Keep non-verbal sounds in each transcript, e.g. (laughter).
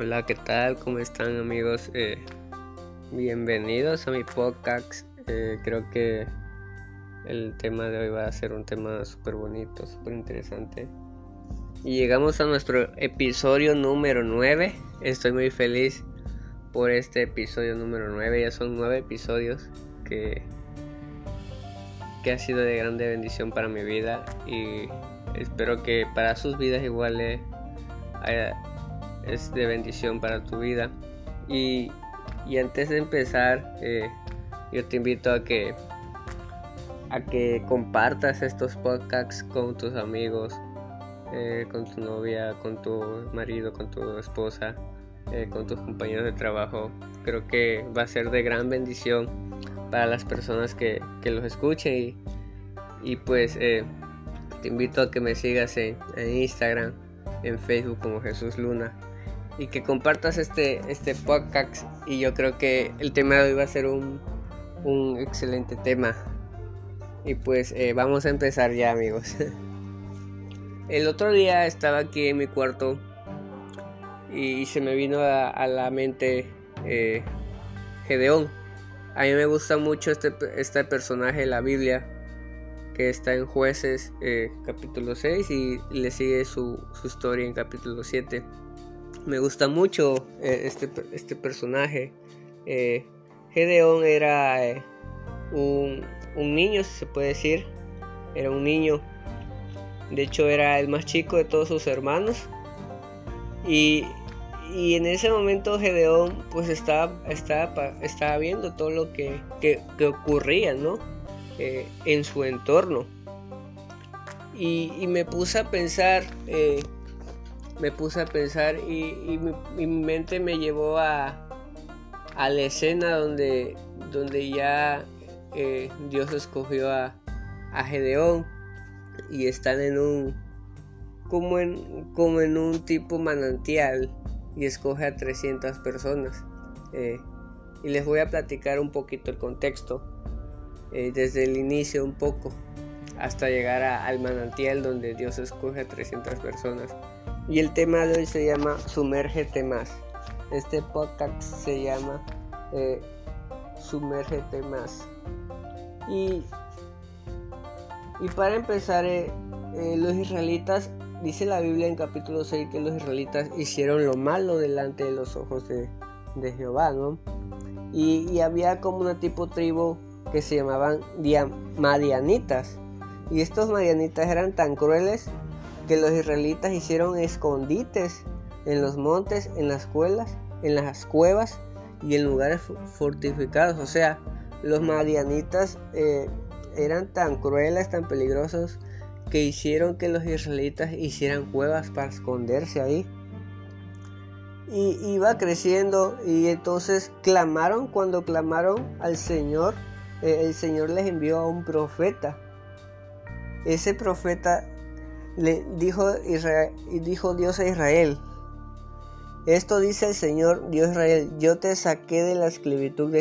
Hola, ¿qué tal? ¿Cómo están amigos? Eh, bienvenidos a mi podcast. Eh, creo que el tema de hoy va a ser un tema súper bonito, súper interesante. Y llegamos a nuestro episodio número 9. Estoy muy feliz por este episodio número 9. Ya son 9 episodios que, que ha sido de grande bendición para mi vida. Y espero que para sus vidas igual haya es de bendición para tu vida. Y, antes de empezar, eh, yo te invito a que, a que compartas estos podcasts con tus amigos, eh, con tu novia, con tu marido, con tu esposa, eh, con tus compañeros de trabajo. Creo que va a ser de gran bendición para las personas que, los escuchen y, y pues te invito a que me sigas en, en Instagram, en Facebook como Jesús Luna y que compartas este, este podcast. Y yo creo que el tema de hoy va a ser un, un excelente tema. Y pues eh, vamos a empezar ya, amigos. (laughs) el otro día estaba aquí en mi cuarto y se me vino a, la mente eh, Gedeón. A mí me gusta mucho este, este personaje de la Biblia que está en jueces eh, capítulo 6 y le sigue su, su historia en capítulo 7 me gusta mucho eh, este, este, personaje. Eh, Gedeón era eh, un, niño, si se puede decir. Era un niño. De hecho, era el más chico de todos sus hermanos. Y, en ese momento Gedeón pues estaba, estaba, estaba viendo todo lo que, ocurría ¿no? en su entorno. Y, me puse a pensar me puse a pensar y, mi, mente me llevó a, la escena donde, donde ya eh, Dios escogió a, a, Gedeón y están en un como en, como en un tipo manantial y escoge a 300 personas. Eh, y les voy a platicar un poquito el contexto eh, desde el inicio un poco hasta llegar al manantial donde Dios escoge a 300 personas y el tema de hoy se llama Sumérgete más. Este podcast se llama eh, Sumérgete más. Y, y para empezar, eh, eh, los israelitas, dice la Biblia en capítulo 6 que los israelitas hicieron lo malo delante de los ojos de, Jehová, ¿no? Y, y, había como una tipo tribu que se llamaban Madianitas. Y estos Madianitas eran tan crueles que los israelitas hicieron escondites en los montes, en las cuevas, en las cuevas y en lugares fortificados. O sea, los madianitas eh, eran tan crueles, tan peligrosos, que hicieron que los israelitas hicieran cuevas para esconderse ahí. Y iba creciendo y entonces clamaron, cuando clamaron al Señor, eh, el Señor les envió a un profeta. Ese profeta dijo, dijo Dios a Israel, esto dice el Señor Dios Israel, yo te saqué de la esclavitud de,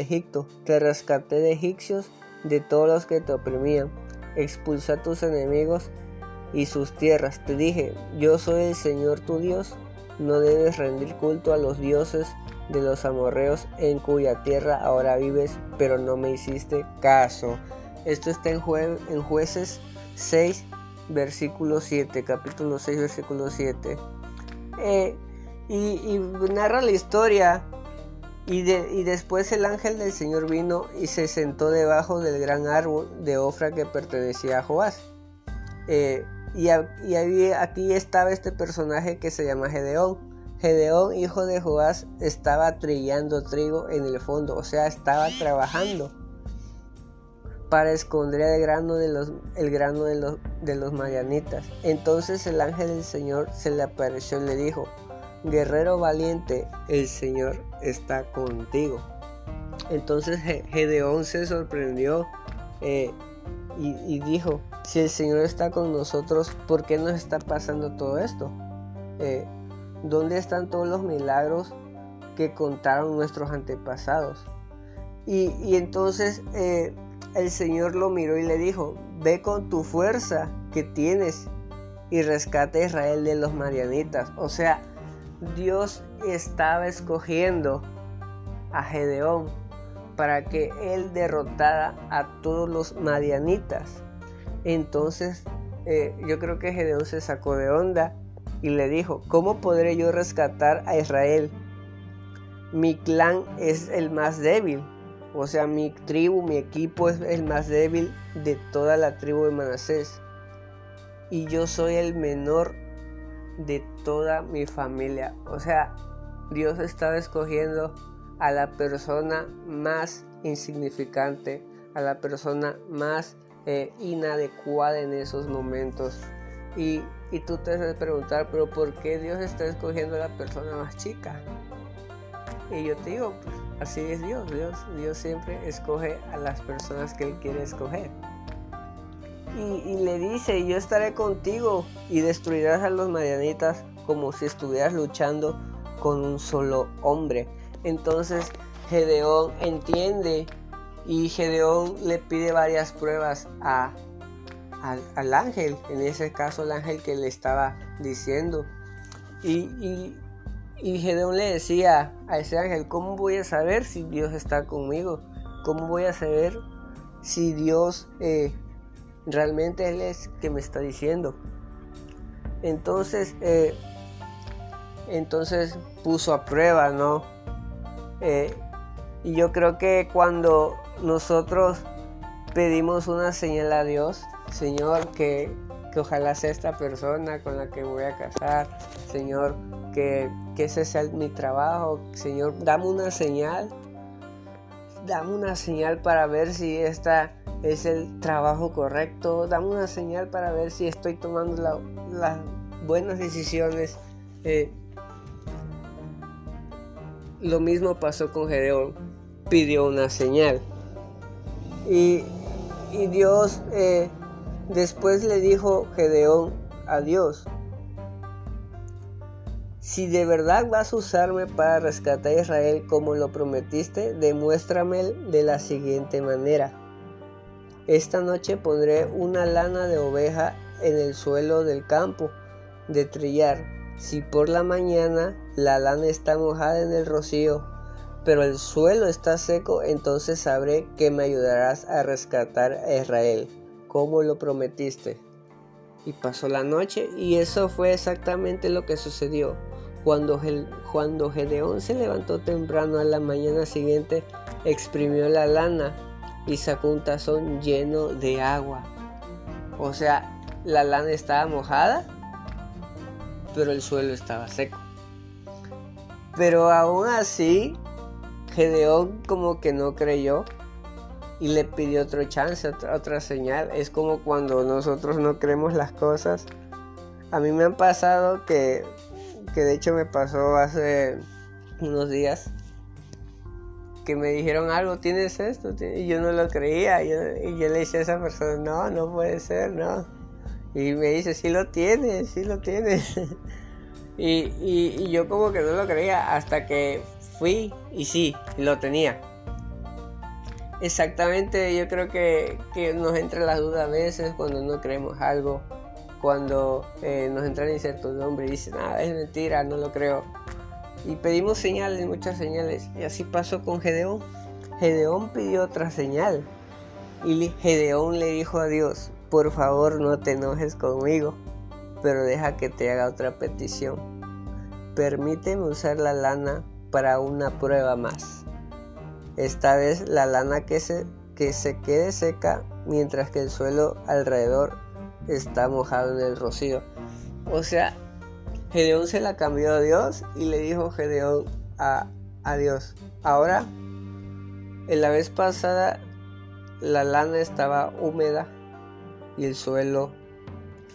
Egipto, te rescaté de egipcios, de todos los que te oprimían, expulsé a tus enemigos y sus tierras. Te dije, yo soy el Señor tu Dios, no debes rendir culto a los dioses de los amorreos en cuya tierra ahora vives, pero no me hiciste caso. Esto está en, en jueces 6, versículo 7, capítulo 6, versículo 7. Eh, y, narra la historia. Y, y, después el ángel del Señor vino y se sentó debajo del gran árbol de Ofra que pertenecía a Joás. Eh, y, y aquí estaba este personaje que se llama Gedeón. Gedeón, hijo de Joás, estaba trillando trigo en el fondo, o sea, estaba trabajando para esconder el grano de los, de los, marianitas. Entonces el ángel del Señor se le apareció y le dijo, guerrero valiente, el Señor está contigo. Entonces Gedeón se sorprendió eh, y, dijo, si el Señor está con nosotros, ¿por qué nos está pasando todo esto? Eh, ¿Dónde están todos los milagros que contaron nuestros antepasados? Y, y entonces eh, el Señor lo miró y le dijo, ve con tu fuerza que tienes y rescate a Israel de los marianitas. O sea, Dios estaba escogiendo a Gedeón para que él derrotara a todos los madianitas. Entonces eh, yo creo que Gedeón se sacó de onda y le dijo, ¿cómo podré yo rescatar a Israel? Mi clan es el más débil, o sea, mi tribu, mi equipo es el más débil de toda la tribu de Manasés. Y yo soy el menor de toda mi familia. O sea, Dios estaba escogiendo a la persona más insignificante, a la persona más eh, inadecuada en esos momentos. Y, y tú te debes preguntar, pero ¿por qué Dios está escogiendo a la persona más chica? Y yo te digo, pues así es Dios. Dios, siempre escoge a las personas que Él quiere escoger. Y, le dice, yo estaré contigo y destruirás a los marianitas como si estuvieras luchando con un solo hombre. Entonces Gedeón entiende y Gedeón le pide varias pruebas a, al, ángel, en ese caso el ángel que le estaba diciendo. Y, Gedeón le decía a ese ángel, ¿cómo voy a saber si Dios está conmigo? ¿Cómo voy a saber si Dios eh, realmente Él es que me está diciendo? Entonces, eh, entonces puso a prueba, ¿no? Eh, y yo creo que cuando nosotros pedimos una señal a Dios, Señor, que, ojalá sea esta persona con la que voy a casar, Señor, que, ese sea mi trabajo, Señor, dame una señal, dame una señal para ver si esta es el trabajo correcto, dame una señal para ver si estoy tomando las buenas decisiones. Eh, lo mismo pasó con Gedeón, pidió una señal. Y, Dios eh, después le dijo Gedeón a Dios, si de verdad vas a usarme para rescatar a Israel como lo prometiste, demuéstrame de la siguiente manera. Esta noche pondré una lana de oveja en el suelo del campo de trillar. Si por la mañana la lana está mojada en el rocío, pero el suelo está seco, entonces sabré que me ayudarás a rescatar a Israel, como lo prometiste. Y pasó la noche, y eso fue exactamente lo que sucedió. Cuando, cuando Gedeón se levantó temprano a la mañana siguiente, exprimió la lana y sacó un tazón lleno de agua. O sea, la lana estaba mojada, pero el suelo estaba seco. Pero aún así, Gedeón como que no creyó y le pidió otro chance, otra, señal. Es como cuando nosotros no creemos las cosas. A mí me han pasado que, que de hecho me pasó hace unos días que me dijeron algo, tienes esto, y yo no lo creía, y yo le dije a esa persona, no, no puede ser, no. Y me dice, sí lo tienes, sí lo tienes. (laughs) Y, yo como que no lo creía hasta que fui y sí, lo tenía. Exactamente, yo creo que, nos entra la duda a veces cuando no creemos algo, cuando eh, nos entra la incertidumbre y dicen, ah, es mentira, no lo creo. Y pedimos señales, muchas señales. Y así pasó con Gedeón. Gedeón pidió otra señal. Y Gedeón le dijo a Dios, por favor no te enojes conmigo pero deja que te haga otra petición. Permíteme usar la lana para una prueba más. Esta vez la lana que se, que se quede seca mientras que el suelo alrededor está mojado en el rocío. O sea, Gedeón se la cambió a Dios y le dijo Gedeón a, a Dios. Ahora, en la vez pasada la lana estaba húmeda y el suelo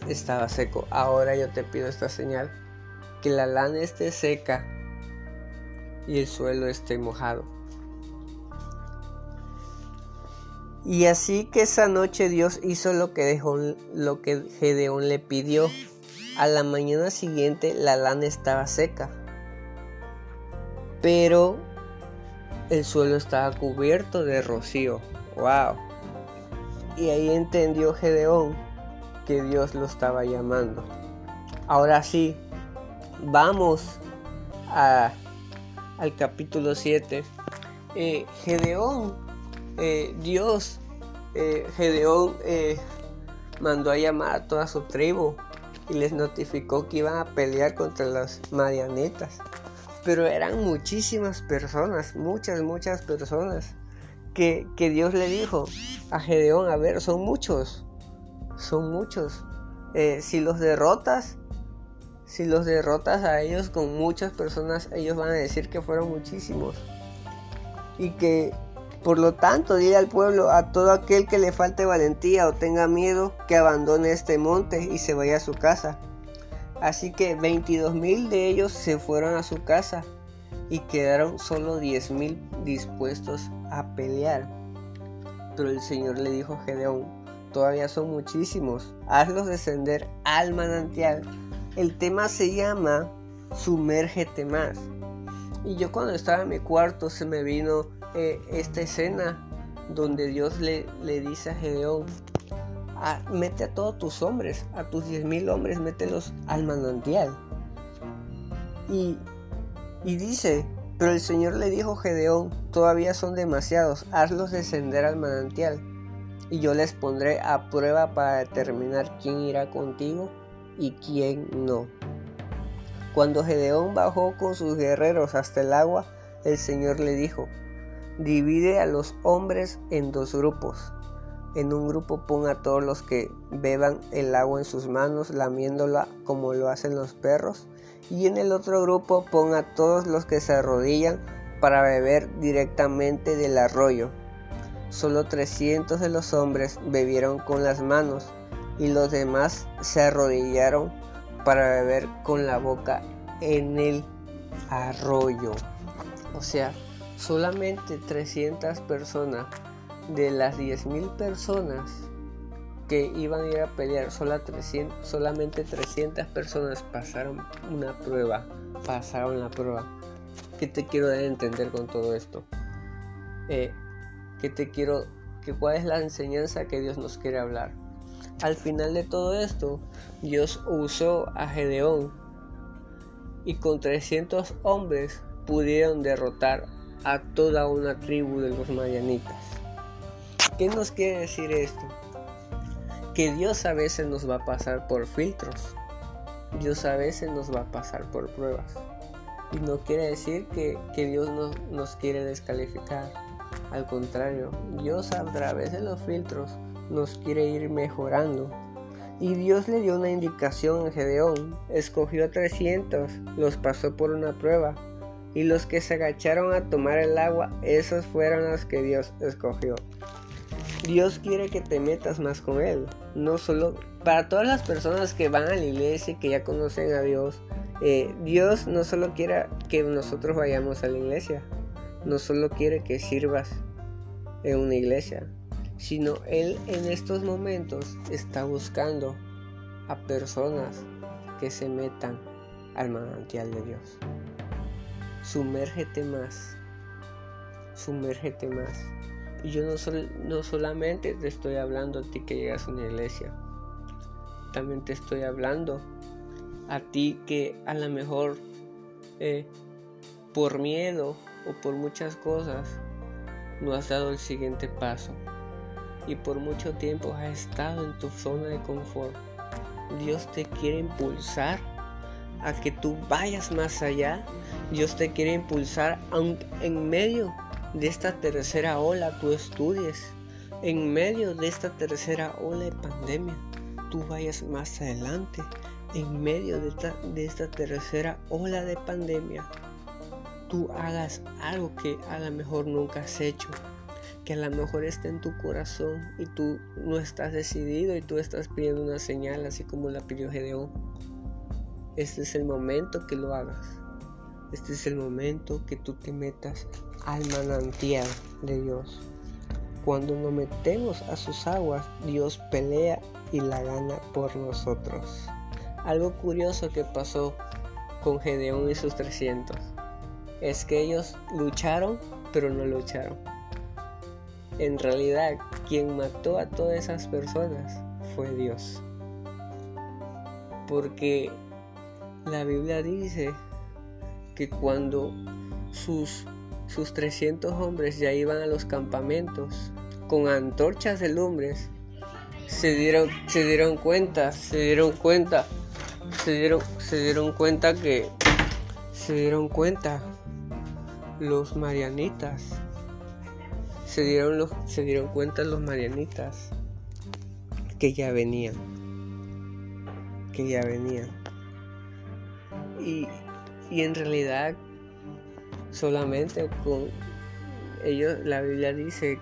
estaba seco. Ahora yo te pido esta señal, que la lana esté seca y el suelo esté mojado. Y así que esa noche Dios hizo lo que, dejó, lo que Gedeón le pidió. A la mañana siguiente la lana estaba seca, pero el suelo estaba cubierto de rocío. ¡Wow! Y ahí entendió Gedeón que Dios lo estaba llamando. Ahora sí, vamos al capítulo 7, eh, Gedeón, eh, Dios, eh, Gedeón mandó a llamar a toda su tribu y les notificó que iban a pelear contra las marianetas. Pero eran muchísimas personas, muchas, muchas personas, que, que Dios le dijo a Gedeón, a ver, son muchos, son muchos. si los derrotas, si los derrotas a ellos con muchas personas, ellos van a decir que fueron muchísimos. Y que, por lo tanto, dile al pueblo, a todo aquel que le falte valentía o tenga miedo, que abandone este monte y se vaya a su casa. Así que 22 mil de ellos se fueron a su casa y quedaron solo 10 mil dispuestos a pelear. Pero el Señor le dijo a Gedeón, todavía son muchísimos, hazlos descender al manantial el tema se llama Sumérgete más. Y yo cuando estaba en mi cuarto se me vino eh, esta escena donde Dios le, le dice a Gedeón, ah, mete a todos tus hombres, a tus diez mil hombres, mételos al manantial. Y, y dice, pero el Señor le dijo a Gedeón, todavía son demasiados, hazlos descender al manantial, y yo les pondré a prueba para determinar quién irá contigo y quién no. Cuando Gedeón bajó con sus guerreros hasta el agua, el Señor le dijo, divide a los hombres en dos grupos. En un grupo pon a todos los que beban el agua en sus manos, lamiéndola como lo hacen los perros. Y en el otro grupo pon a todos los que se arrodillan para beber directamente del arroyo. Solo 300 de los hombres bebieron con las manos y los demás se arrodillaron para beber con la boca en el arroyo. O sea, solamente 300 personas de las 10.000 personas que iban a ir a pelear, solamente 300 personas pasaron una prueba, pasaron la prueba. ¿Qué te quiero dar a entender con todo esto? Eh, ¿Qué te quiero, que cuál es la enseñanza que Dios nos quiere hablar? Al final de todo esto, Dios usó a Gedeón y con 300 hombres pudieron derrotar a toda una tribu de los mayanitas. ¿Qué nos quiere decir esto? Que Dios a veces nos va a pasar por filtros. Dios a veces nos va a pasar por pruebas. Y no quiere decir que, Dios nos quiere descalificar. Al contrario, Dios a través de los filtros nos quiere ir mejorando. Y Dios le dio una indicación a Gedeón, escogió a 300, los pasó por una prueba, y los que se agacharon a tomar el agua, esos fueron los que Dios escogió. Dios quiere que te metas más con Él, no solo para todas las personas que van a la iglesia y que ya conocen a Dios. Eh, Dios no solo quiere que nosotros vayamos a la iglesia, no solo quiere que sirvas en una iglesia, sino Él en estos momentos está buscando a personas que se metan al manantial de Dios. Sumérgete más, sumérgete más. Y yo no, no solamente te estoy hablando a ti que llegas a una iglesia, también te estoy hablando a ti que a lo mejor eh, por miedo o por muchas cosas no has dado el siguiente paso y por mucho tiempo has estado en tu zona de confort. Dios te quiere impulsar a que tú vayas más allá. Dios te quiere impulsar aunque en medio de esta tercera ola tú estudies. En medio de esta tercera ola de pandemia, tú vayas más adelante. En medio de esta, de esta tercera ola de pandemia, tú hagas algo que a lo mejor nunca has hecho que a lo mejor está en tu corazón y tú no estás decidido y tú estás pidiendo una señal así como la pidió Gedeón. Este es el momento que lo hagas. Este es el momento que tú te metas al manantial de Dios. Cuando nos metemos a sus aguas, Dios pelea y la gana por nosotros. Algo curioso que pasó con Gedeón y sus 300 es que ellos lucharon, pero no lucharon en realidad quien mató a todas esas personas fue Dios. Porque la Biblia dice que cuando sus, sus 300 hombres ya iban a los campamentos con antorchas de lumbres, se dieron, se dieron cuenta, se dieron cuenta, se dieron, se dieron cuenta que, se dieron cuenta los marianitas, se dieron, los, se dieron cuenta los marianitas que ya venían, que ya venían. Y, y en realidad solamente con ellos, la Biblia dice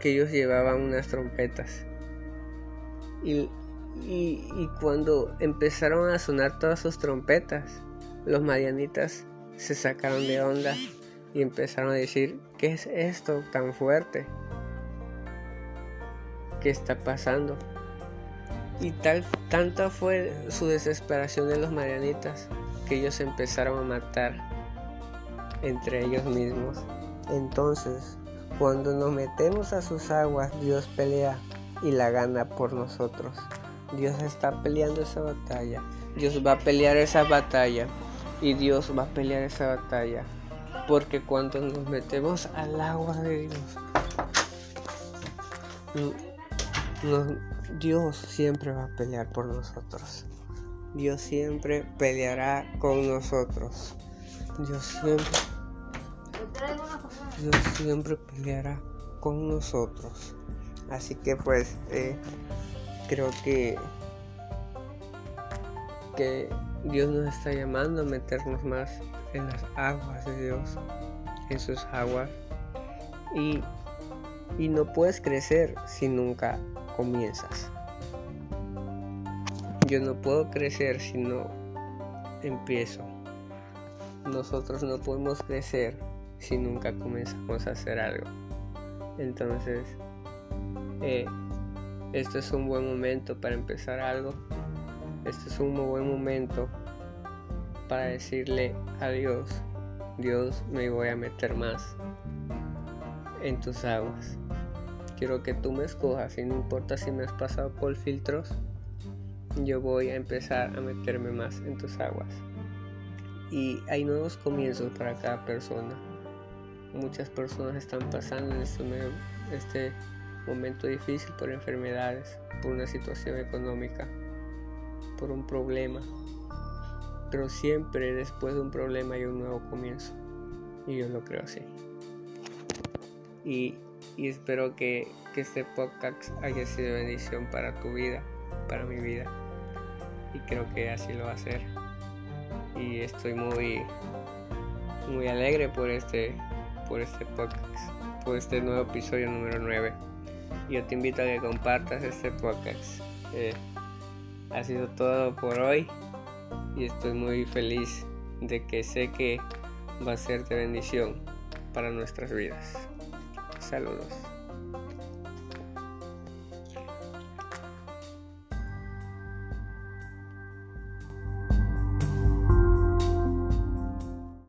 que ellos llevaban unas trompetas. Y, y, cuando empezaron a sonar todas sus trompetas, los marianitas se sacaron de onda y empezaron a decir, ¿qué es esto tan fuerte? ¿Qué está pasando? Y tal, tanta fue su desesperación de los marianitas ellos empezaron a matar entre ellos mismos. Entonces, cuando nos metemos a sus aguas, Dios pelea y la gana por nosotros. Dios está peleando esa batalla. Dios va a pelear esa batalla. Y Dios va a pelear esa batalla. Porque cuando nos metemos al agua de Dios, Dios siempre va a pelear por nosotros. Dios siempre peleará con nosotros. Dios siempre, Dios siempre peleará con nosotros. Así que pues eh, creo que que Dios nos está llamando a meternos más en las aguas de Dios, en sus aguas. Y, y no puedes crecer si nunca comienzas. Yo no puedo crecer si no empiezo. Nosotros no podemos crecer si nunca comenzamos a hacer algo. Entonces, eh, esto es un buen momento para empezar algo. Este es un buen momento para decirle a Dios, Dios me voy a meter más en tus aguas. Quiero que tú me escojas y no importa si me has pasado por filtros, yo voy a empezar a meterme más en tus aguas. Y hay nuevos comienzos para cada persona. Muchas personas están pasando en este, este momento difícil por enfermedades, por una situación económica, por un problema. Pero siempre después de un problema hay un nuevo comienzo. Y yo lo creo así. Y, espero que este podcast haya sido bendición para tu vida, para mi vida. Y creo que así lo va a ser. Y estoy muy, muy alegre por este, por este podcast, por este nuevo episodio número 9 yo te invito a que compartas este podcast. Eh, ha sido todo por hoy y estoy muy feliz de que sé que va a ser de bendición para nuestras vidas. Saludos.